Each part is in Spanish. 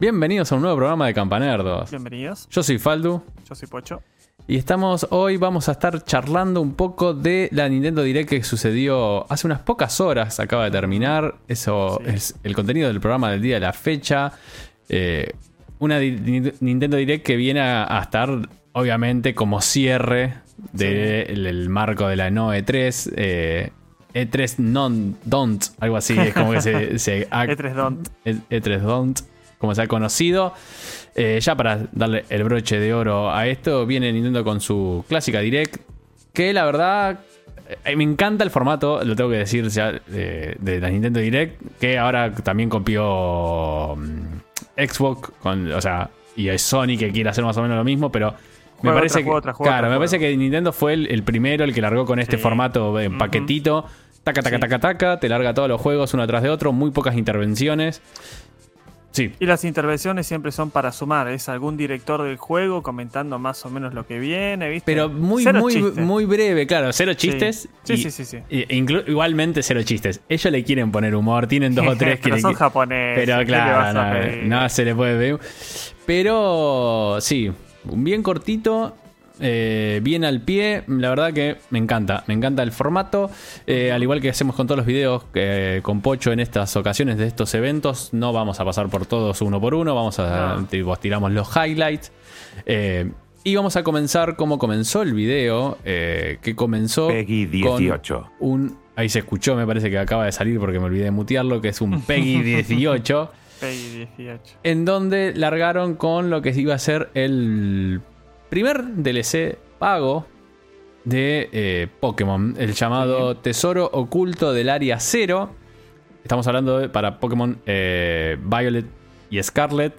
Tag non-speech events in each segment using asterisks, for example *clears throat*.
Bienvenidos a un nuevo programa de Campanerdos. Bienvenidos. Yo soy Faldu Yo soy Pocho. y estamos hoy vamos a estar charlando un poco de la Nintendo Direct que sucedió hace unas pocas horas, acaba de terminar. Eso Sí. es el contenido del programa del día de la fecha. Eh, una di- Nintendo Direct que viene a, a estar obviamente como cierre del el marco de la no E3. eh, E3 non don't, algo así, es como que se, se *laughs* ha- E3 Don't. E- E3 Don't, como se ha conocido. Eh, ya para darle el broche de oro a esto, viene Nintendo con su clásica Direct. Que la verdad, eh, me encanta el formato, lo tengo que decir ya, de, de la Nintendo Direct. Que ahora también copió mm, Xbox, con, o sea, y es Sony que quiere hacer más o menos lo mismo, pero. Me parece que, juega claro, me parece que Nintendo fue el, el primero, el que largó con este Sí. formato en paquetito. Taca, taca, Sí. taca, taca, te larga todos los juegos uno atrás de otro, muy pocas intervenciones. Sí, Y las intervenciones siempre son para sumar. Es algún director del juego comentando más o menos lo que viene, ¿viste? pero muy, Cero muy, muy breve, claro, cero chistes. Sí, y- sí, sí, sí. inclu- igualmente cero chistes. Ellos le quieren poner humor, tienen dos o *laughs* tres que pero son japoneses. Pero ¿qué le vas claro, no, no se le puede ver. Pero sí, bien cortito. Eh, bien al pie, la verdad que me encanta, me encanta el formato, Eh, al igual que hacemos con todos los videos eh, con Pocho en estas ocasiones de estos eventos, no vamos a pasar por todos uno por uno, vamos a No. tipo, tiramos los highlights eh, y vamos a comenzar como comenzó el video, eh, que comenzó Peggy con 18. un, ahí se escuchó, me parece que acaba de salir porque me olvidé de mutearlo, que es un *laughs* Peggy 18 Peggy 18. en donde largaron con lo que iba a ser el primer DLC pago de eh, Pokémon, el llamado Tesoro Oculto del Área Cero. Estamos hablando de, para Pokémon eh, Violet y Scarlet.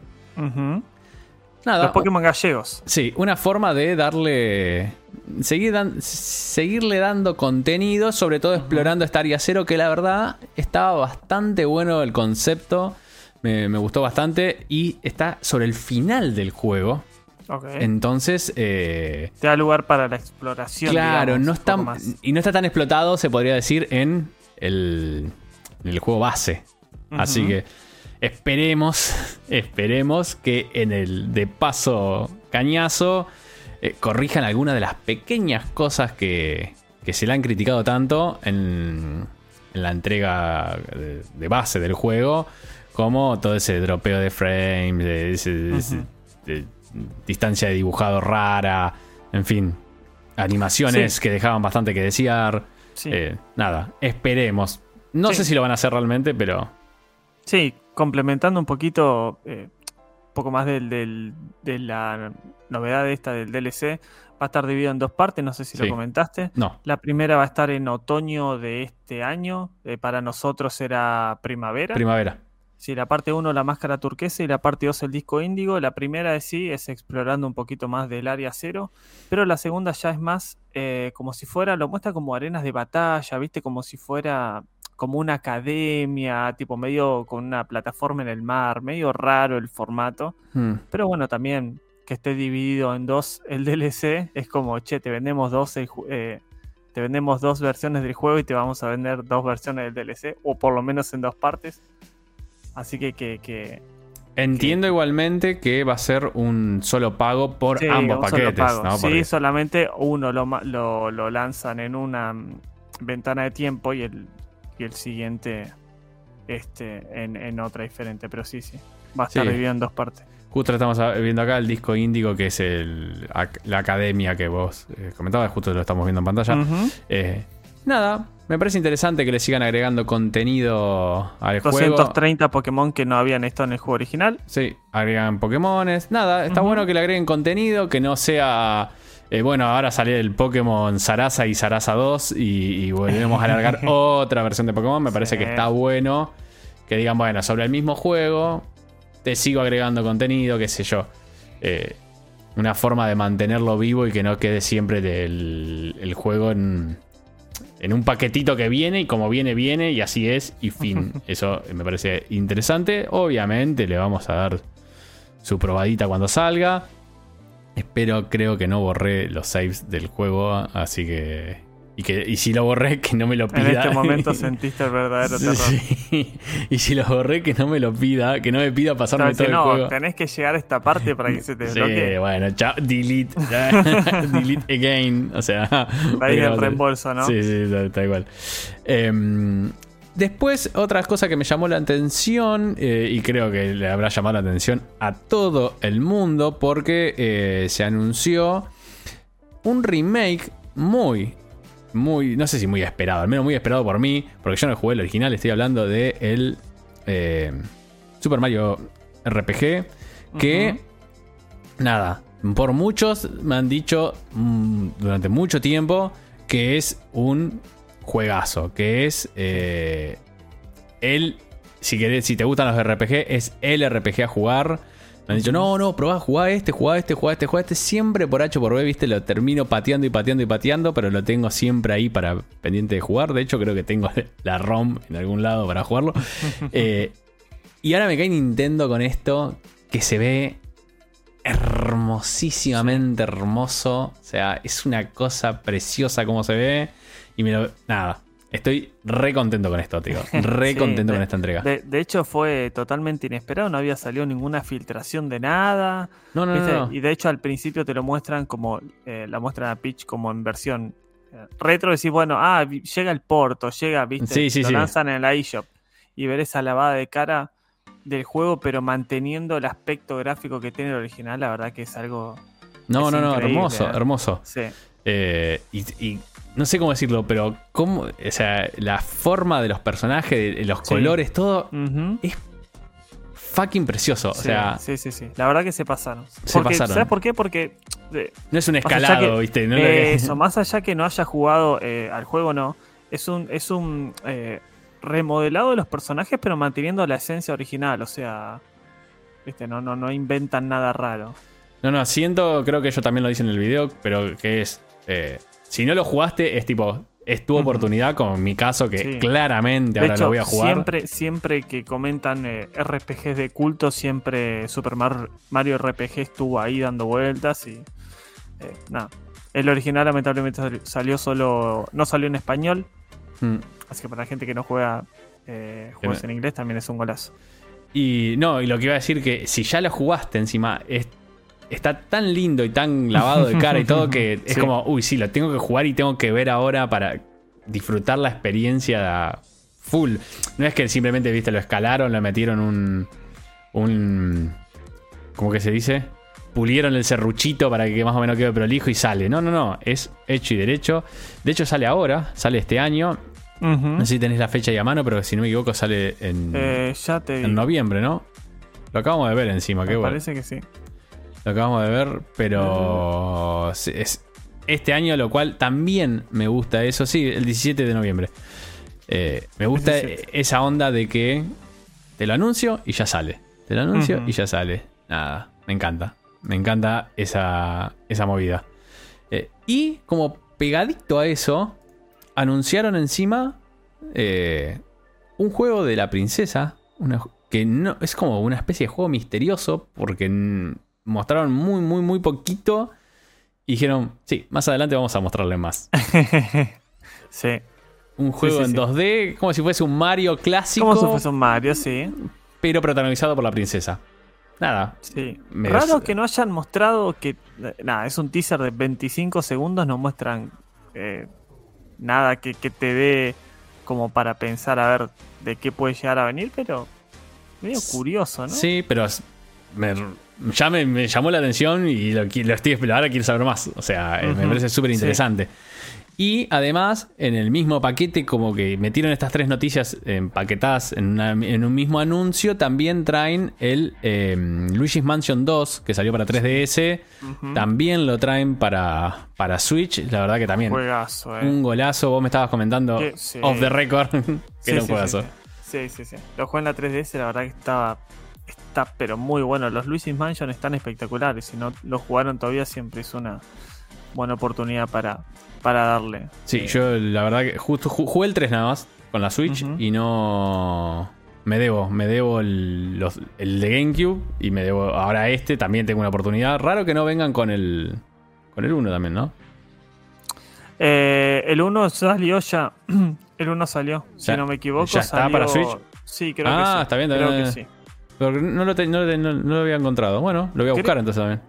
Nada, Los Pokémon gallegos. Sí, una forma de darle. Seguir dan- seguirle dando contenido, sobre todo explorando esta área cero, que la verdad estaba bastante bueno el concepto. Me, me gustó bastante. Y está sobre el final del juego. Entonces. eh, Te da lugar para la exploración. claro, digamos, no está. más. Y no está tan explotado, se podría decir, en el, en el juego base. Así que esperemos, *laughs* esperemos que en el de paso cañazo eh, corrijan algunas de las pequeñas cosas que, que se le han criticado tanto en, en la entrega de, de base del juego, como todo ese dropeo de frames, de, de distancia de dibujado rara, en fin, animaciones Sí. que dejaban bastante que desear. Sí. Eh, nada, esperemos. No Sí. sé si lo van a hacer realmente, pero Sí, complementando un poquito, eh, un poco más del, del- de la novedad esta del DLC, va a estar dividido en dos partes, no sé si Sí. lo comentaste. no. La primera va a estar en otoño de este año, eh, para nosotros era primavera. Primavera. Sí, la parte 1 la máscara turquesa y la parte 2 el disco índigo. La primera de sí es explorando un poquito más del área cero, pero la segunda ya es más eh, como si fuera, lo muestra como arenas de batalla, viste, como si fuera como una academia, tipo medio con una plataforma en el mar, medio raro el formato. Hmm. Pero bueno, también que esté dividido en dos el DLC es como, che, te vendemos dos, el eh, te vendemos dos versiones del juego y te vamos a vender dos versiones del DLC, o por lo menos en dos partes. Así que, que, que Entiendo igualmente que va a ser un solo pago por sí, ambos paquetes, pago. ¿no? Sí, Porque- solamente uno lo, lo, lo lanzan en una mm, ventana de tiempo y el, y el siguiente este, en, en otra diferente. Pero sí, sí. Va a estar Sí. dividido en dos partes. Justo estamos viendo acá el disco índigo, que es el, la academia que vos eh, comentabas, justo lo estamos viendo en pantalla. Eh, nada, me parece interesante que le sigan agregando contenido al juego. 230 Pokémon que no habían estado en el juego original. Sí, agregan Pokémones. Nada, está bueno que le agreguen contenido, que no sea. eh, bueno, ahora salió el Pokémon Sarasa y Sarasa 2 y, y volvemos a alargar *laughs* otra versión de Pokémon. Me parece Sí. que está bueno que digan, bueno, sobre el mismo juego, te sigo agregando contenido, qué sé yo. Eh, una forma de mantenerlo vivo y que no quede siempre del, el juego en, en un paquetito que viene y como viene, viene y así es y fin. *laughs* Eso me parece interesante. Obviamente le vamos a dar su probadita cuando salga. Espero, creo que no borré los saves del juego, así que Y, que, y si lo borré, que no me lo pida. En este momento *laughs* sentiste el verdadero terror. Sí. *laughs* Y si lo borré, que no me lo pida, que no me pida pasarme todo el no, juego. tenés que llegar a esta parte para que se te *laughs* Sí, bloquee. bueno, chao, delete, delete again, o sea, Ahí el reembolso, ¿no? Sí, sí, tal cual. Em, después, otra cosa que me llamó la atención, eh, y creo que le habrá llamado la atención a todo el mundo, porque eh, se anunció un remake muy, muy, no sé si muy esperado, al menos muy esperado por mí, porque yo no jugué el original, estoy hablando de el eh, Super Mario RPG, que, nada, por muchos me han dicho mm, durante mucho tiempo que es un juegazo, que es eh, el, si, querés, si te gustan los RPG, es el RPG a jugar. Me han dicho, no, no, probá, jugá este, jugá este, jugá este, jugá este. Siempre por H por B, viste, lo termino pateando y pateando y pateando, pero lo tengo siempre ahí para pendiente de jugar. De hecho, creo que tengo *laughs* la ROM en algún lado para jugarlo. *laughs* Eh, y ahora me cae Nintendo con esto que se ve hermosísimamente hermoso. O sea, es una cosa preciosa como se ve. Y me lo. Nada. Estoy re contento con esto, tío. *laughs* Re Sí, contento de- con esta entrega. De, de hecho, fue totalmente inesperado, no había salido ninguna filtración de nada. no, no, no, no. Y de hecho, al principio te lo muestran como. eh, la muestran a Peach como en versión eh, retro. Decís, bueno, ah, llega el porto, llega, ¿viste? Sí, sí, lo lanzan en la eShop. Y ver esa lavada de cara del juego, pero manteniendo el aspecto gráfico que tiene el original, la verdad que es algo. No, es no, no, hermoso, eh. hermoso. Sí. Eh, y, y no sé cómo decirlo, pero cómo, o sea, la forma de los personajes, de- los Sí. colores, todo Ujú. fucking precioso. O Sí, sea, sí, sí, sí. La verdad que se pasaron. Se Porque, pasaron. ¿Sabes por qué? Porque eh, no es un escalado, que- ¿viste? No es lo que- Eso, más allá que no haya jugado eh, al juego, no. Es un, es un remodelado de los personajes, pero manteniendo la esencia original. O sea, viste, no, no, no inventan nada raro. No, no, siento, creo que yo también lo dice en el video, pero que es. Eh, si no lo jugaste, es tipo. Es tu oportunidad, como en mi caso, que Sí. claramente De ahora hecho, lo voy a jugar. siempre, siempre que comentan eh, RPGs de culto, siempre Super Mar- Mario RPG estuvo ahí dando vueltas y eh, nada. El original lamentablemente sali- salió solo, no salió en español, Mm. así que para la gente que no juega eh, juegos en inglés también es un golazo. Y no, y lo que iba a decir que si ya lo jugaste encima, es- está tan lindo y tan lavado de cara y todo que *laughs* es como, uy, sí, lo tengo que jugar y tengo que ver ahora para disfrutar la experiencia full. No es que simplemente, viste, lo escalaron, le metieron un. un. ¿Cómo que se dice? Pulieron el serruchito para que más o menos quede prolijo y sale. No, no, no. Es hecho y derecho. De hecho, sale ahora, sale este año. No sé si tenés la fecha ahí a mano, pero si no me equivoco, sale en, Eh, ya te en noviembre, ¿no? Lo acabamos de ver encima, qué bueno. parece que sí. Lo acabamos de ver, pero es este año, lo cual también me gusta eso. Sí, el 17 de noviembre. Eh, me gusta 17. esa onda de que te lo anuncio y ya sale. Te lo anuncio y ya sale. Nada, me encanta. Me encanta esa, esa movida. Eh, y como pegadito a eso, anunciaron encima eh, un juego de la princesa. una- que no es como una especie de juego misterioso porque mostraron muy, muy, muy poquito. Y dijeron, sí, más adelante vamos a mostrarle más. *laughs* sí. Un juego sí, en sí. 2D, como si fuese un Mario clásico, Como si fuese un Mario, sí. pero protagonizado por la princesa. Nada, Sí. Me- Raro que no hayan mostrado que. Nada, es un teaser de 25 segundos, no muestran eh, nada que, que te dé como para pensar a ver de qué puede llegar a venir, pero medio curioso, ¿no? Sí, pero me- ya me, me llamó la atención y lo, lo estoy esperando. Ahora quiero saber más. O sea, eh, me parece súper sí. interesante. Y además, en el mismo paquete, como que metieron estas tres noticias empaquetadas en, una- en un mismo anuncio, también traen el eh, Luigi's Mansion 2, que salió para 3DS. Ujú. También lo traen para, para Switch. La verdad que también Juegazo, eh. un golazo. Vos me estabas comentando sí. off the record *laughs* que Sí, era un sí, juegazo. Sí, sí, sí, sí. Lo jugué en la 3DS, la verdad que estaba. Está, pero muy bueno. Los Luigi's Mansion están espectaculares. Si no lo jugaron todavía, siempre es una buena oportunidad para, para darle. Sí, Eh, yo la verdad que justo ju- jugué el 3 nada más con la Switch y no. Me debo, me debo el, los- el de GameCube y me debo ahora este, también tengo una oportunidad. Raro que no vengan con el con el 1 también, ¿no? Eh, el 1 salió ya. *clears throat* el 1 salió, si no me equivoco. ¿ya está salió- para Switch? Sí, creo Ah, que sí. está bien, Creo está bien, que sí. Porque no lo, te- no lo- no- no lo había encontrado. Bueno, lo voy a buscar entonces también.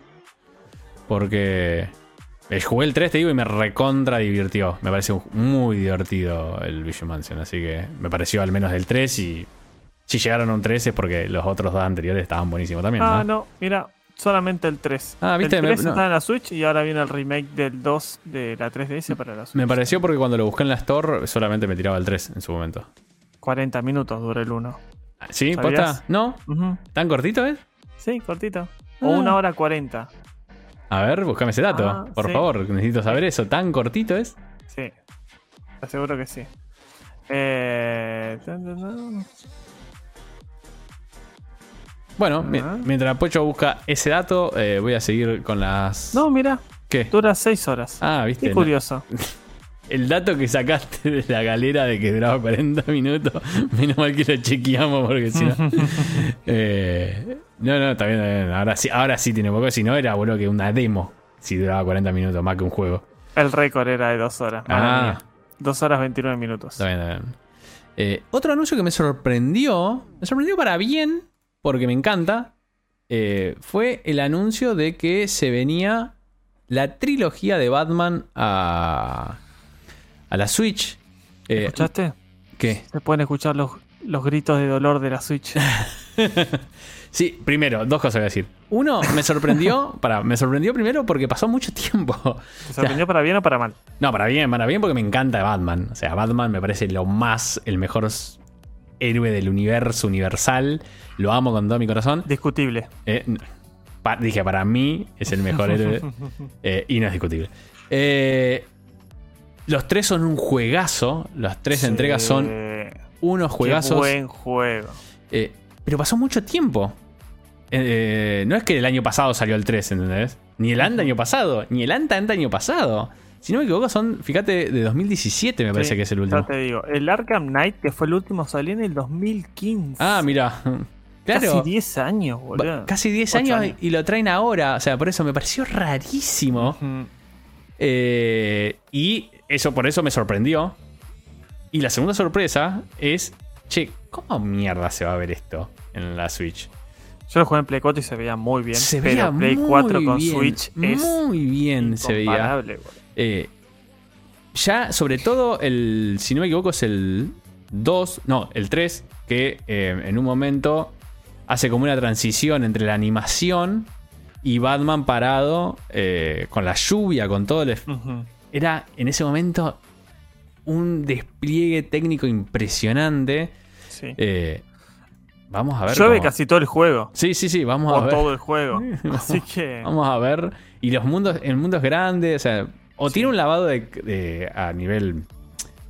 Porque eh, jugué el 3, te digo, y me recontra divirtió. Me pareció muy divertido el Vision Mansion. Así que me pareció al menos el 3 y si llegaron a un 3 es porque los otros dos anteriores estaban buenísimos también. Ah, ¿no? no, mira, solamente el 3. Ah, ¿viste? El Me- 3 no. está en la Switch y ahora viene el remake del 2 de la 3DS para la Switch. Me pareció porque cuando lo busqué en la Store solamente me tiraba el 3 en su momento. 40 minutos dura el 1. ¿Sí? ¿Posta? ¿No? ¿Tan cortito es? Sí, cortito. O Ah. una hora 40. A ver, buscame ese dato. Ah, por sí. favor, necesito saber eso. ¿Tan cortito es? Sí. Te aseguro que sí. Eh... Bueno, mi- mientras Pocho busca ese dato, eh, voy a seguir con las. No, mira, ¿Qué? dura 6 horas. Ah, viste. Qué No. *laughs* El dato que sacaste de la galera de que duraba 40 minutos, *laughs* menos mal que lo chequeamos porque si no. *laughs* Eh, no, no, está bien, está bien. Ahora sí, ahora sí tiene poco. Si no, era bueno que una demo. Si duraba 40 minutos más que un juego. El récord era de 2 horas. Ah. mía. 2 horas 29 minutos. Está bien, está bien. Eh, otro anuncio que me sorprendió, me sorprendió para bien, porque me encanta, eh, fue el anuncio de que se venía la trilogía de Batman a, a la Switch. Eh, ¿Escuchaste? ¿Qué? Se pueden escuchar los, los gritos de dolor de la Switch. *laughs* Sí, primero, dos cosas voy a decir. Uno, me sorprendió, *laughs* para, me sorprendió primero porque pasó mucho tiempo. *laughs* ¿Te sorprendió para bien o para mal? No, para bien, para bien porque me encanta Batman. O sea, Batman me parece lo más, el mejor héroe del universo universal. Lo amo con todo mi corazón. Discutible. Eh, pa- dije, para mí es el mejor héroe eh, y no es discutible. Eh, los tres son un juegazo. Las tres Sí. entregas son unos Qué juegazos. buen juego. Eh, pero pasó mucho tiempo. Eh, no es que el año pasado salió el 3, ¿entendés? Ni el anda año pasado, ni el anta anta año pasado. Si no me equivoco, son, fíjate, de 2017 me parece Sí, que es el Ya último. te digo, el Arkham Knight, que fue el último, salió en el 2015. Ah, mira. Claro. Casi 10 años, boludo. Casi 10 Ocho años, años. y lo traen ahora. O sea, por eso me pareció rarísimo. Eh, y eso por eso me sorprendió. Y la segunda sorpresa es, che, ¿cómo mierda se va a ver esto en la Switch? Yo lo jugué en Play 4 y se veía muy bien. se pero veía Play muy 4 con bien, Switch es muy bien se veía. Eh, ya, sobre todo, el, si no me equivoco, es el 2, no, el 3, que eh, en un momento hace como una transición entre la animación y Batman parado eh, con la lluvia, con todo el... Era en ese momento un despliegue técnico impresionante. Sí. Eh, vamos a ver. Llueve cómo- casi todo el juego. Sí, sí, sí, vamos a O ver. todo el juego. *laughs* Así que. Vamos a ver. Y los mundos, el mundo es grande, o sea, o Sí. tiene un lavado de, de- a nivel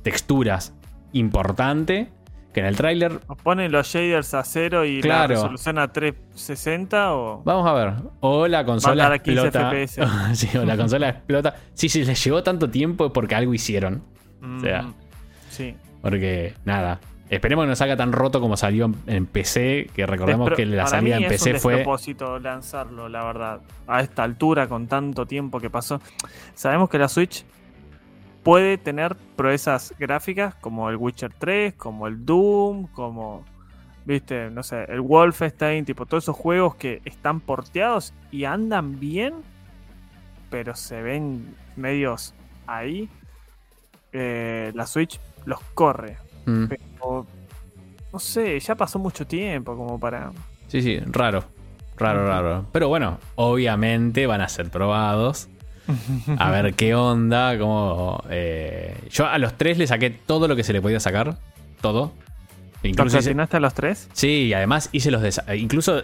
texturas importante, que en el tráiler, O ponen los shaders a cero y Claro. la resolución a 360 o. vamos a ver, o la consola a 15 explota. FPS. *laughs* sí, o la consola explota. Sí, si les llevó tanto tiempo es porque algo hicieron. Mm, sea. Sí. Porque, nada. Esperemos que no salga tan roto como salió en, en PC, que recordemos Despro- que la salida en es PC un fue... despropósito lanzarlo, la verdad. A esta altura, con tanto tiempo que pasó. Sabemos que la Switch puede tener proezas gráficas como el Witcher 3, como el Doom, como, viste, no sé, el Wolfenstein, tipo todos esos juegos que están porteados y andan bien, pero se ven medios ahí. Eh, la Switch los corre. Mm, Pero, no sé, ya pasó mucho tiempo como para... sí, sí, raro. Raro, raro. Pero bueno, obviamente van a ser probados. A ver qué onda, cómo... eh, Yo a los tres le saqué todo lo que se le podía sacar. Todo. ¿Lo Incluso platinaste a los tres? Sí, y además hice los desa- Incluso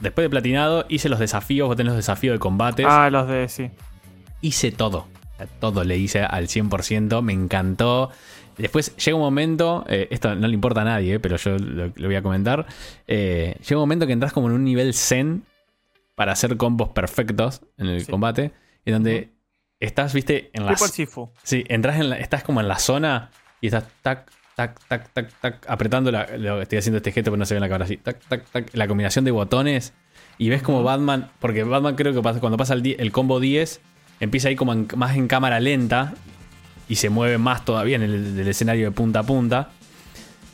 después de platinado, hice los desafíos. Vos tenés los desafíos de combates. Ah, los de sí. hice todo. Todo le hice al 100%, me encantó. Después llega un momento, eh, esto no le importa a nadie, eh, pero yo lo, lo voy a comentar. eh, llega un momento que entras como en un nivel zen para hacer combos perfectos en el Sí. combate, y donde estás, viste, en. Sifu. Sí, entras en la- estás como en la zona y estás tac, tac, tac, tac, tac, apretando la, lo- estoy haciendo este gesto pero no se ve en la cámara así, tac, tac, tac, la combinación de botones y ves como Batman, porque Batman creo que pasa- cuando pasa el, die- el combo 10 empieza ahí como en- más en cámara lenta y se mueve más todavía en el, escenario de punta a punta.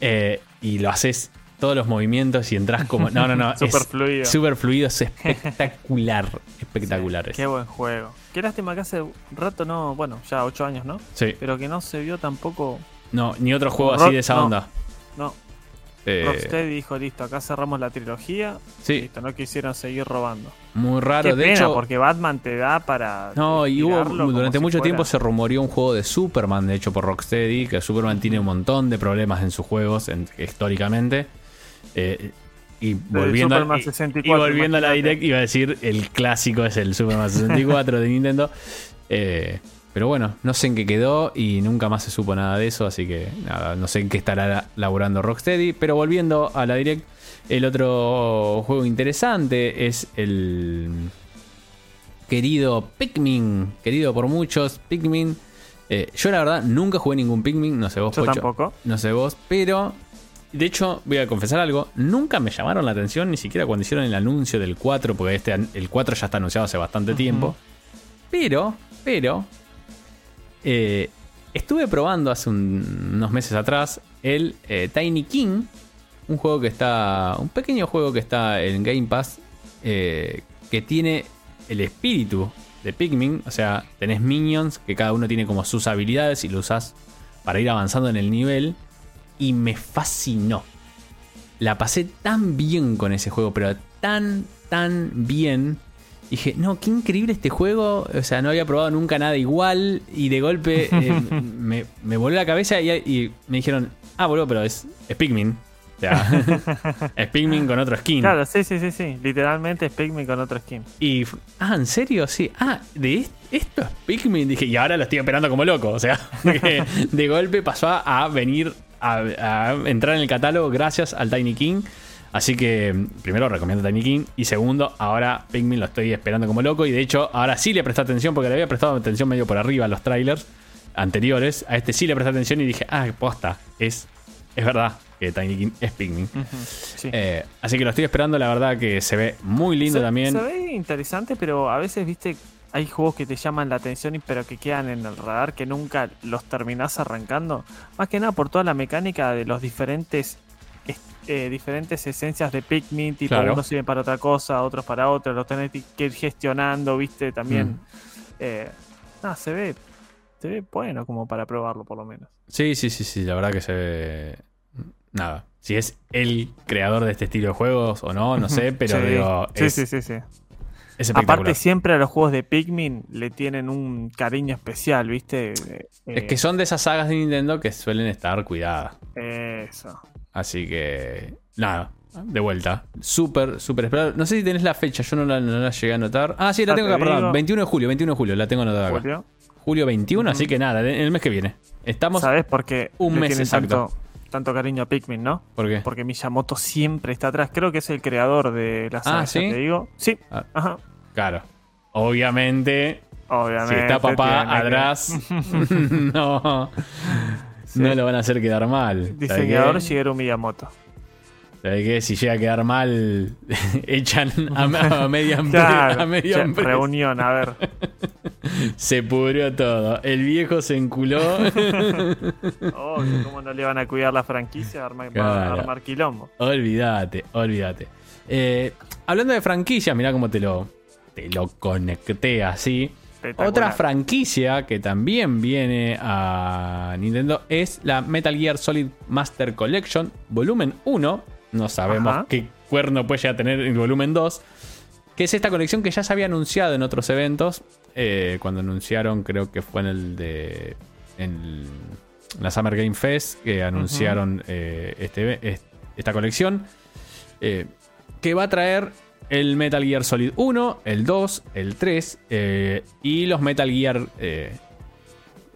Eh, y lo haces todos los movimientos y entras como. No, no, no. Súper fluido. Súper fluido, es *laughs* espectacular. espectacular. Sí, qué buen juego. Qué lástima que hace rato no. Bueno, ya ocho años, ¿no? Sí. Pero que no se vio tampoco. No, ni otro juego así de esa no. onda. No. Eh, Rocksteady dijo, listo, acá cerramos la trilogía. Sí. Listo, no quisieron seguir robando. muy raro. Qué de pena, hecho, porque Batman te da para. No, y hubo, durante si mucho fuera- tiempo se rumoreó un juego de Superman, de hecho por Rocksteady, que Superman tiene un montón de problemas en sus juegos en- históricamente. Eh, y volviendo, Superman y- 64, y volviendo a la. Direct, iba a decir el clásico es el Superman 64 de Nintendo. *laughs* Eh, pero bueno, no sé en qué quedó y nunca más se supo nada de eso, así que nada, no sé en qué estará laburando Rocksteady. Pero volviendo a la Direct, el otro juego interesante es el querido Pikmin, querido por muchos, Pikmin. Eh, yo la verdad nunca jugué ningún Pikmin, no sé vos, Yo Pocho, tampoco. no sé vos, pero de hecho voy a confesar algo, nunca me llamaron la atención ni siquiera cuando hicieron el anuncio del 4, porque este el 4 ya está anunciado hace bastante tiempo. Pero, pero eh, estuve probando hace un- unos meses atrás el eh, Tiny King, un juego que está, un pequeño juego que está en Game Pass, eh, que tiene el espíritu de Pikmin, o sea, tenés minions que cada uno tiene como sus habilidades y lo usás para ir avanzando en el nivel y me fascinó. La pasé tan bien con ese juego, pero tan, tan bien. Dije, no, qué increíble este juego. O sea, no había probado nunca nada igual. Y de golpe eh, *laughs* me, me voló la cabeza y, y me dijeron, ah, boludo, pero es, es Pikmin. O sea, *laughs* es Pikmin con otro skin. Claro, sí, sí, sí, sí. Literalmente es Pikmin con otro skin. Y, ah, ¿en serio? Sí. Ah, de est- esto es Pikmin. Dije, y ahora lo estoy esperando como loco. O sea, *laughs* de golpe pasó a venir a, a entrar en el catálogo gracias al Tiny King. Así que, primero recomiendo Tiny King. Y segundo, ahora Pikmin lo estoy esperando como loco. Y de hecho, ahora sí le presté atención porque le había prestado atención medio por arriba a los trailers anteriores. A este sí le presté atención y dije, ah, posta. Es, es verdad que Tiny King es Pikmin. Sí. Eh, así que lo estoy esperando. La verdad que se ve muy lindo se, también. se ve interesante, pero a veces, viste, hay juegos que te llaman la atención, y pero que quedan en el radar, que nunca los terminás arrancando. Más que nada por toda la mecánica de los diferentes es- eh, diferentes esencias de Pikmin, tipo Claro. unos sirven para otra cosa, otros para otra, los tenés que ir gestionando, viste, también. Mm. Eh, nada, se ve, se ve bueno como para probarlo por lo menos. Sí, sí, sí, sí, la verdad que se ve. Nada. Si es el creador de este estilo de juegos o no, no sé, *laughs* pero sí. digo, sí, es, sí, sí. Aparte siempre a los juegos de Pikmin le tienen un cariño especial, ¿viste? Eh, es que son de esas sagas de Nintendo que suelen estar cuidadas. Eso. Así que, nada, de vuelta. Súper, súper esperado. No sé si tenés la fecha, yo no la, no la llegué a anotar. Ah, sí, la tengo te acá, perdón. digo. 21 de julio, 21 de julio, la tengo anotada acá. Julio. Julio 21, así que nada, en el mes que viene. Estamos. ¿Sabes por qué un mes exacto. tanto, tanto cariño a Pikmin, no? ¿Por qué? Porque Miyamoto siempre está atrás. Creo que es el creador de la saga, Ah, te digo. Sí, Ah. ajá. Claro. Obviamente, Obviamente. si está papá que- atrás, *laughs* *laughs* no. Sí. No lo van a hacer quedar mal. ¿Sabes Diseñador qué? Shigeru Miyamoto. ¿Sabes qué? Si llega a quedar mal, *laughs* echan a, a media Claro, a media empresa. reunión, a ver. Se pudrió todo. El viejo se enculó. Oh, ¿Cómo no le van a cuidar la franquicia? Arma- va Claro. a armar quilombo. olvídate, olvídate. Eh, hablando de franquicias, mirá cómo te lo, te lo conecté así. Otra franquicia que también viene a Nintendo es la Metal Gear Solid Master Collection, volumen 1. No sabemos Ajá. qué cuerno puede llegar a tener el volumen 2. Que es esta colección que ya se había anunciado en otros eventos. eh, cuando anunciaron, creo que fue en el de. En la Summer Game Fest, que anunciaron eh, este, es- esta colección. eh, que va a traer el Metal Gear Solid 1, el 2, el 3 eh, y los Metal Gear eh,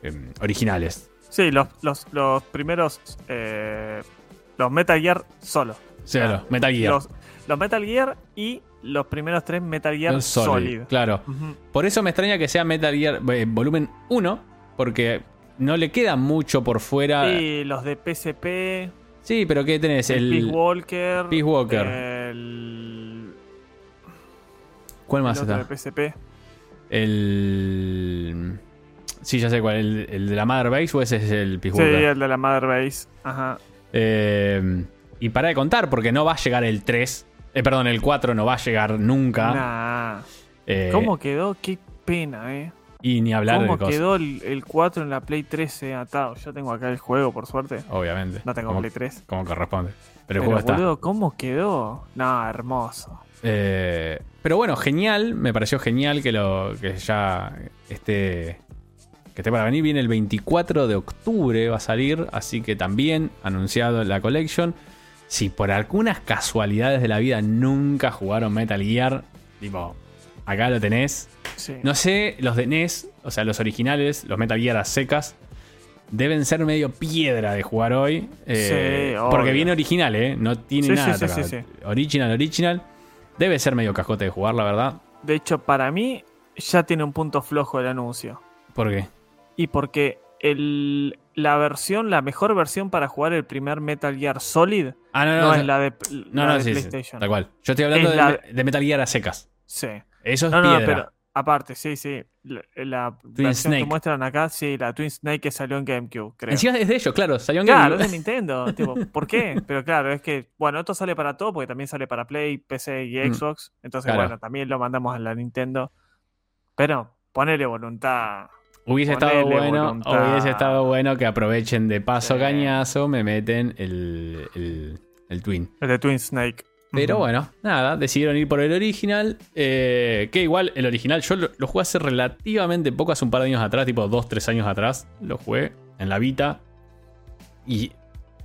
em, originales. Sí, los, los, los primeros. eh, los Metal Gear solo. Sea, Claro. los Metal Gear Los, los Metal Gear y los primeros tres Metal Gear Solid, Solid. Claro. Por eso me extraña que sea Metal Gear volumen 1, porque no le queda mucho por fuera. Y los de PSP, Sí, pero ¿qué tenés? el, El, Peace Walker. Peace Walker. El, ¿Cuál el más otro está? PSP. El. Sí, ya sé cuál. ¿El, el de la Mother Base o ese es el Peace Sí, el de la Mother Base. Ajá. Eh, y para de contar, porque no va a llegar el 3. Eh, perdón, el 4 no va a llegar nunca. Nah. Eh, ¿Cómo quedó? Qué pena, eh. Y ni hablar de ¿Cómo cosas. quedó el, el 4 en la Play 13 atado? Yo tengo acá el juego, por suerte. Obviamente. No tengo como, Play 3. como corresponde. Pero el juego está. ¿cómo quedó? No, hermoso. Eh, pero bueno, genial. Me pareció genial que lo que ya esté, que esté para venir. Viene el 24 de octubre, va a salir. Así que también anunciado la collection. Si por algunas casualidades de la vida nunca jugaron Metal Gear, tipo, acá lo tenés. Sí. No sé, los de NES, o sea, los originales, los Metal Gear a secas, deben ser medio piedra de jugar hoy. eh, Sí, porque viene original, ¿eh? No tiene Sí, nada. sí, sí, sí, sí. Original, original. Debe ser medio cascote de jugar, la verdad. De hecho, para mí ya tiene un punto flojo el anuncio. ¿Por qué? Y porque el, la versión, la mejor versión para jugar el primer Metal Gear Solid Ah, no, no, no, o es la de, no, la no, de sí, sí, PlayStation. tal cual. Yo estoy hablando de, la- de Metal Gear a secas. Sí. Eso es No, no, piedra. pero aparte, sí, sí. La, la versión Snake. que muestran acá, sí, la Twin Snake que salió en GameCube, creo. Encima es de ellos, claro. Salió en Claro, Game- es de Nintendo. *laughs* tipo, ¿Por qué? Pero claro, es que, bueno, esto sale para todo porque también sale para Play, PC y Mm, Xbox. Entonces, claro. bueno, también lo mandamos a la Nintendo. Pero ponele voluntad. Hubiese estado bueno, voluntad. hubiese estado bueno que aprovechen de paso Sí. cañazo, me meten el, el, el Twin. El de Twin Snake. Pero bueno, nada, decidieron ir por el original. eh, que igual el original, yo lo, lo jugué hace relativamente poco, hace un par de años atrás, tipo 2-3 años atrás. Lo jugué en la Vita. Y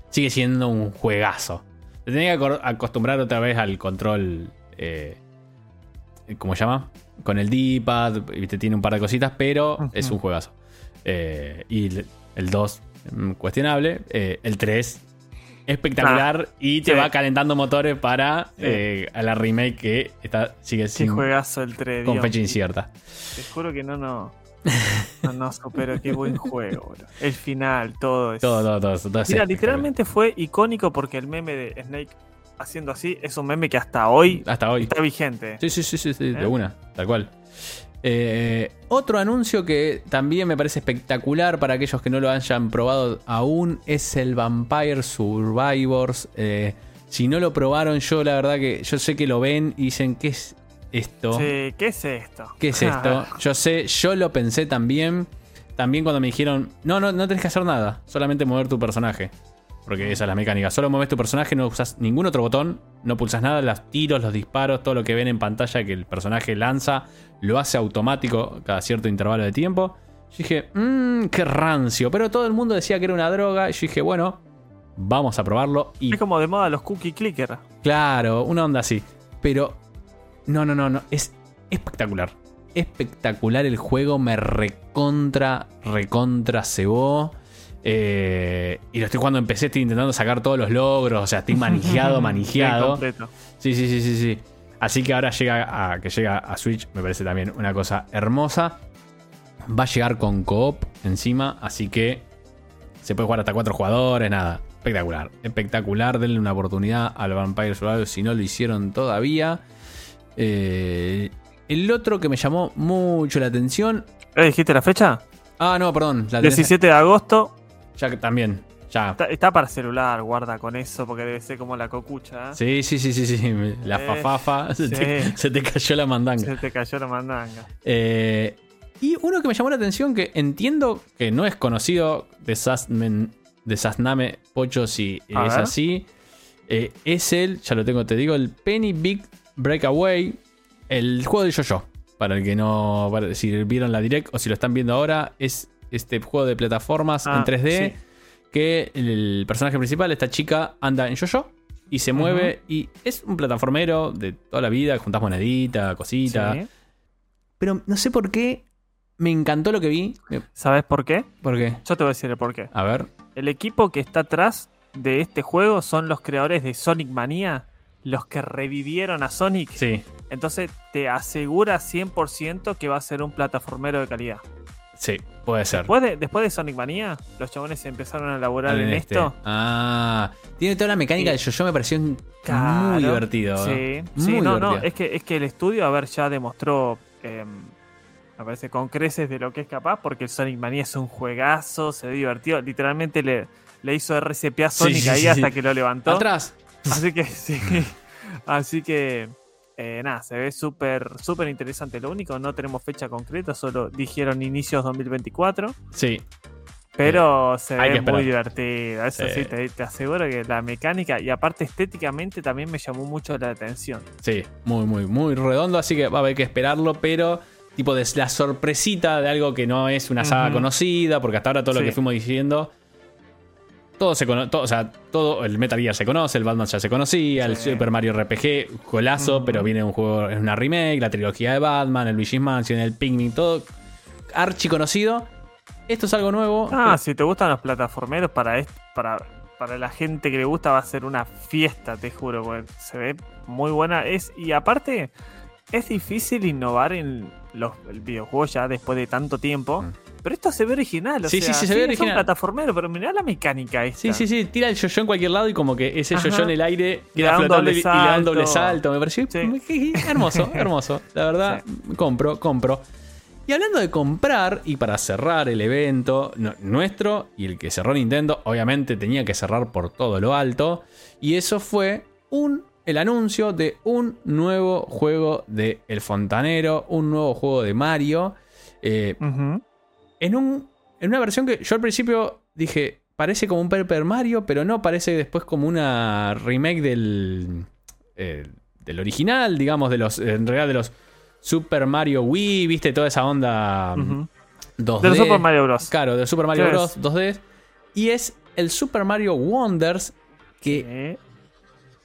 sigue siendo un juegazo. Te tenía que acostumbrar otra vez al control. Eh, ¿Cómo se llama? Con el D-pad, tiene un par de cositas, pero es un juegazo. Eh, y el- el 2, mm, cuestionable. Eh, el 3, espectacular. y te sí. va calentando motores para Sí. eh, a la remake que está, sigue juegazo el 3, con Dios fecha incierta. Te juro que no, no. No, no supero qué buen juego, bro. El final, todo eso. Todo, todo, todo. todo Mira, literalmente fue icónico porque el meme de Snake haciendo así es un meme que hasta hoy Hasta hoy. está vigente. Sí, sí, sí, sí, sí, de ¿Eh? una, tal cual. Eh, otro anuncio que también me parece espectacular para aquellos que no lo hayan probado aún es el Vampire Survivors. Eh, si no lo probaron, yo la verdad que yo sé que lo ven y dicen, ¿qué es esto? Sí, ¿qué es esto? ¿Qué es esto? *laughs* Yo sé, yo lo pensé también. También cuando me dijeron, no, no, no tenés que hacer nada, solamente mover tu personaje. Porque esa es la mecánica. Solo mueves tu personaje, no usas ningún otro botón, no pulsas nada, los tiros, los disparos, todo lo que ven en pantalla que el personaje lanza, lo hace automático cada cierto intervalo de tiempo. Yo dije, mmm, qué rancio. Pero todo el mundo decía que era una droga. Y yo dije, bueno, vamos a probarlo. Y Es como de moda los cookie clicker. Claro, una onda así. Pero no, no, no, no. Es espectacular. Espectacular el juego. Me recontra, recontra cebó. Eh, y lo estoy jugando en PC, estoy intentando sacar todos los logros. O sea, estoy *laughs* manejado, manejado. Sí, sí, sí, sí, sí. Así que ahora llega a que llega a Switch, me parece también una cosa hermosa. Va a llegar con co-op encima, así que se puede jugar hasta cuatro jugadores, nada. Espectacular, espectacular. Denle una oportunidad al Vampire Survivors si no lo hicieron todavía. Eh, el otro que me llamó mucho la atención. ¿Eh, ¿Dijiste la fecha? Ah, no, perdón. La tenés- 17 de agosto. ya que también. Ya. Está, está para celular, guarda con eso porque debe ser como la cocucha. ¿eh? Sí, sí, sí, sí, sí. La Eh, fafafa. Se, te, sí. se te cayó la mandanga. Se te cayó la mandanga. Eh, y uno que me llamó la atención, que entiendo que no es conocido de, Sasmen- de Sasname Pocho si A es ver. así, eh, es el, ya lo tengo, te digo, el Penny Big Breakaway, el juego de Yo-Yo. Para el que no, para- si vieron la direct o si lo están viendo ahora, es este juego de plataformas Ah, en 3D sí. Que el personaje principal, esta chica, anda en Yo-Yo. Y se mueve y es un plataformero de toda la vida, juntás monedita, cosita. Sí. Pero no sé por qué me encantó lo que vi. ¿Sabes por qué? ¿Por qué? Yo te voy a decir el por qué. A ver. El equipo que está atrás de este juego son los creadores de Sonic Mania, los que revivieron a Sonic. Sí, Entonces te asegura 100% que va a ser un plataformero de calidad. Sí, puede ser. Después de, después de Sonic Mania, los chabones empezaron a elaborar en, este. esto. Ah, tiene toda la mecánica Sí. del yo-yo, me pareció muy divertido. Sí, ¿eh? sí, Muy no, no, es que, es que el estudio, a ver, ya demostró eh, Me parece con creces de lo que es capaz, porque el Sonic Mania es un juegazo, se ve divertido. Literalmente le, le hizo RCP a Sonic sí, ahí sí, hasta sí. que lo levantó. Atrás. Así que *laughs* sí. Así que eh, nada, se ve súper súper interesante. Lo único, no tenemos fecha concreta, solo dijeron inicios 2024. Sí. Pero se hay que ve muy divertido. Eso Sí. sí, te, te aseguro que la mecánica y aparte estéticamente también me llamó mucho la atención. Sí, muy, muy, muy redondo, así que va a haber que esperarlo, pero tipo de la sorpresita de algo que no es una saga conocida, porque hasta ahora todo lo que fuimos diciendo, todo se conoce, o sea, todo el Metal Gear se conoce, el Batman ya se conocía, el. Super Mario RPG, golazo, Ujú. pero viene un juego, es una remake, la trilogía de Batman, el Luigi's Mansion, el Pikmin, todo archi conocido. Esto es algo nuevo. Ah, si te gustan los plataformeros, para, est- para, para la gente que le gusta va a ser una fiesta, te juro. porque se ve muy buena. Es, y aparte, es difícil innovar en los videojuegos ya después de tanto tiempo. Mm. Pero esto se ve original. O Sí, sea, sí, sí, se ve Es original. un plataformero, pero mirá la mecánica esta. Sí, sí, sí, tira el yo-yo en cualquier lado y como que ese yo-yo en el aire queda flotando y, le da un doble salto. Me pareció Sí. hermoso, *laughs* hermoso. La verdad, compro, compro. Y hablando de comprar, y para cerrar el evento, no- nuestro y el que cerró Nintendo, obviamente tenía que cerrar por todo lo alto. Y eso fue un, el anuncio de un nuevo juego de El Fontanero, un nuevo juego de Mario. eh. En, un, en una versión que yo al principio dije, parece como un Paper Mario, pero no, parece después como una remake del, eh, del original, digamos, de los, en realidad de los Super Mario Wii, viste, toda esa onda mm, Ujú. 2D. De los Super Mario Bros. Claro, de Super Mario ¿Qué Bros. es? 2D. Y es el Super Mario Wonders que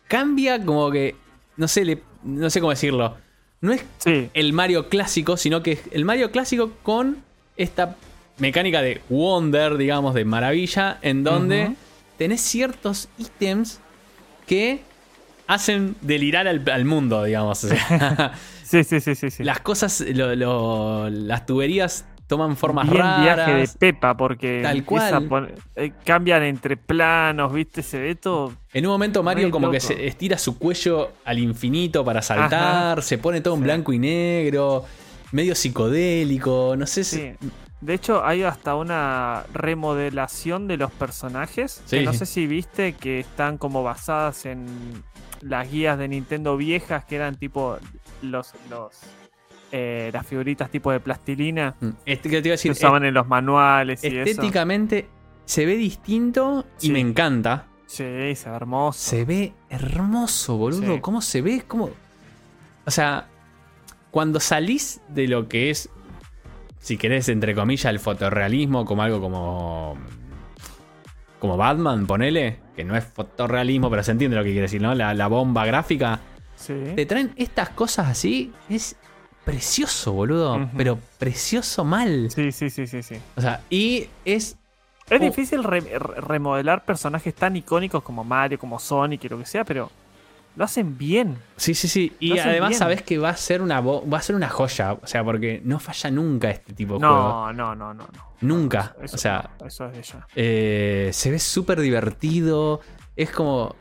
cambia como que, no sé, le- no sé cómo decirlo. No es Sí. el Mario clásico, sino que es el Mario clásico con esta mecánica de Wonder, digamos, de maravilla, en donde Ujú. tenés ciertos ítems que hacen delirar al, al mundo, digamos. O sea, *laughs* Sí, sí, sí, sí. sí. las cosas, lo- lo- las tuberías toman formas Bien raras. viaje de Pepa, porque Tal cual. poner- eh, cambian entre planos, ¿viste? Se ve todo. En un momento Mario como que se estira su cuello al infinito para saltar, se pone todo en Sí. blanco y negro, medio psicodélico, no sé si... Sí. De hecho, hay hasta una remodelación de los personajes. Sí. Que no sé si viste que están como basadas en las guías de Nintendo viejas, que eran tipo los, los eh, las figuritas tipo de plastilina Este, que te iba a que decir, usaban en los manuales y eso. estéticamente se ve distinto y Sí. me encanta. Sí, se ve hermoso. Se ve hermoso, boludo. Sí. ¿Cómo se ve? ¿Cómo? O sea, cuando salís de lo que es, si querés, entre comillas, el fotorrealismo, como algo como. Como Batman, ponele, que no es fotorrealismo, pero se entiende lo que quiere decir, ¿no? La, la bomba gráfica. Sí. Te traen estas cosas así, es precioso, boludo. Pero precioso mal. Sí, sí, sí, sí, sí. O sea, y es Es difícil re- re- remodelar personajes tan icónicos como Mario, como Sonic y lo que sea, pero lo hacen bien. Sí, sí, sí. Y además bien. sabes que va a ser una va a ser una joya. O sea, porque no falla nunca este tipo de juego. No, no, no, no, no. Nunca. Eso, o sea, eso es ella. eh, se ve súper divertido. Es como.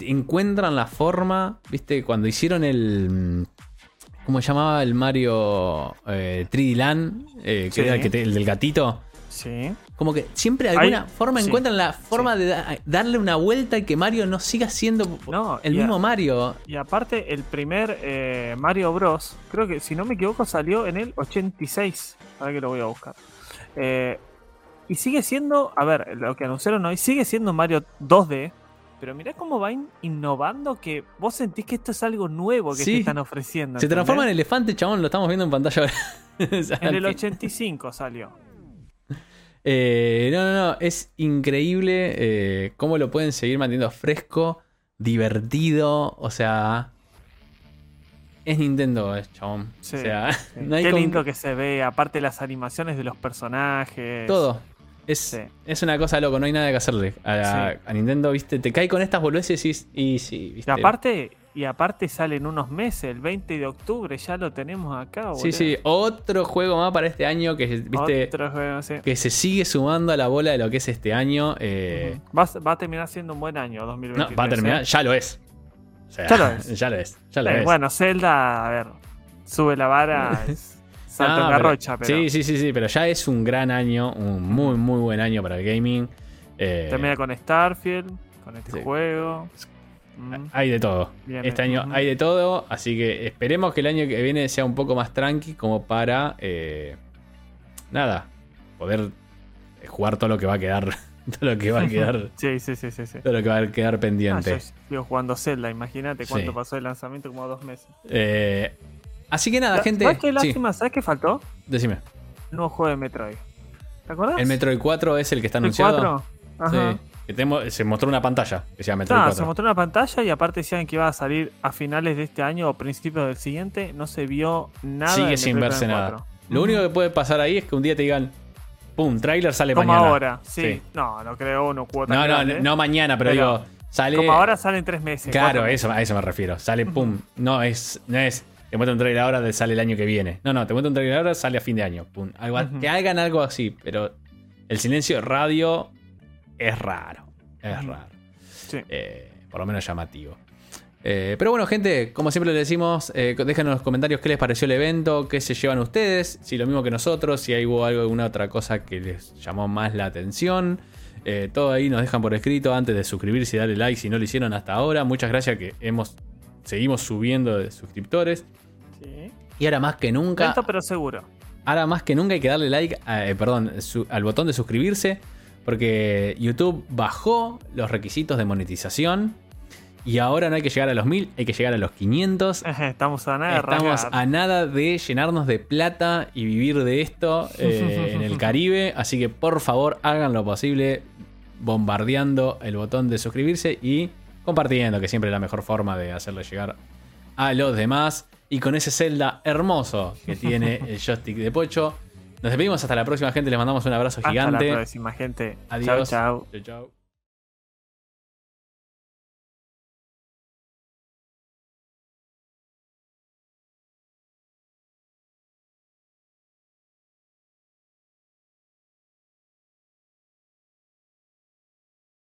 Encuentran la forma. ¿Viste? Cuando hicieron el. ¿Cómo se llamaba el Mario eh, 3D Land? Eh, que Sí. era el, que te- el del gatito. Sí. Como que siempre de alguna Hay- forma sí, encuentran la forma de da- darle una vuelta y que Mario no siga siendo No, el mismo a- Mario. Y aparte, el primer eh, Mario Bros. Creo que, si no me equivoco, salió en el 86. Ahora que lo voy a buscar. Eh, y sigue siendo, a ver, lo que anunciaron hoy, sigue siendo Mario 2D. Pero mirá cómo va in- innovando que vos sentís que esto es algo nuevo que Sí. te están ofreciendo. Se transforma en elefante, chabón, lo estamos viendo en pantalla ahora. *laughs* En el fin. 85 salió. Eh, no, no, no, es increíble eh, cómo lo pueden seguir manteniendo fresco, divertido, o sea... Es Nintendo, es chabón. Sí, o sea, sí. *laughs* no hay Qué con- lindo que se ve, aparte las animaciones de los personajes. Todo. Es, Sí. es una cosa loco, no hay nada que hacerle. A, Nintendo, viste, te cae con estas boludeces y, y sí, viste. Y aparte, y aparte sale en unos meses, el 20 de octubre, ya lo tenemos acá. Sí, boludo. sí, otro juego más para este año que, viste, Otro juego, sí. que se sigue sumando a la bola de lo que es este año. eh, va, a- va a terminar siendo un buen año, No, 2023. va a terminar, ¿eh? ya lo es. O sea, Ya lo es. *laughs* Ya lo es. Ya lo Eh, es. bueno, Zelda, a ver, sube la vara. *laughs* salto No, en garrocha, pero, Sí, sí, sí, sí, pero ya es un gran año, un muy, muy buen año para el gaming. Eh, termina con Starfield, con este Sí. juego. Mm, Hay de todo. Este año ujú. hay de todo, así que esperemos que el año que viene sea un poco más tranqui como para, eh, nada, poder jugar todo lo que va a quedar, *laughs* todo lo que va a quedar, *laughs* Sí, sí, sí, sí. sí. todo lo que va a quedar Ah, pendiente. yo sigo jugando Zelda, imagínate cuánto Sí. pasó el lanzamiento, como dos meses. Eh, así que nada, gente. ¿Sabes qué sí, lástima? ¿Sabes qué faltó? decime. Nuevo juego de Metroid. ¿Te acordás? El Metroid 4 es el que está ¿El anunciado. 4? Ajá. Sí. Que se mostró una pantalla que se llama Metroid Ah, 4. se mostró una pantalla y aparte decían que iba a salir a finales de este año o principios del siguiente. No se vio nada. Sigue sin verse nada. 4. Lo único que puede pasar ahí es que un día te digan, pum, trailer sale Como mañana. ahora, sí. Sí. No, no creo uno cuota. No, no, grande. no mañana, pero, Pero digo, sale. Como ahora salen tres meses. Claro, meses. eso, a eso me refiero. Sale, pum. No es, no es, te muestro un trailer ahora, sale el año que viene. No, no, te muestro un trailer ahora, sale a fin de año. Pum. Algo. Que hagan algo así, pero el silencio de radio es raro. Es raro. Sí. Eh, por lo menos llamativo. Eh, pero bueno, gente, como siempre les decimos, eh, déjenos en los comentarios qué les pareció el evento, qué se llevan ustedes, si lo mismo que nosotros, si hay hubo algo, alguna otra cosa que les llamó más la atención. Eh, todo ahí nos dejan por escrito antes de suscribirse y darle like si no lo hicieron hasta ahora. Muchas gracias que hemos seguimos subiendo de suscriptores. Sí. Y ahora más que nunca, Lento pero seguro. ahora más que nunca hay que darle like, a- eh, perdón, su- al botón de suscribirse, porque YouTube bajó los requisitos de monetización y ahora no hay que llegar a los 1000, hay que llegar a los 500. *laughs* Estamos a nada de Estamos a nada de llenarnos de plata y vivir de esto eh, *laughs* en el Caribe, así que por favor hagan lo posible bombardeando el botón de suscribirse y compartiendo, que siempre es la mejor forma de hacerle llegar a los demás. Y con ese Zelda hermoso que tiene *laughs* el joystick de Pocho, nos despedimos hasta la próxima gente, les mandamos un abrazo Hasta gigante. la próxima, gente. Adiós. Chau, chau. Chau, chau.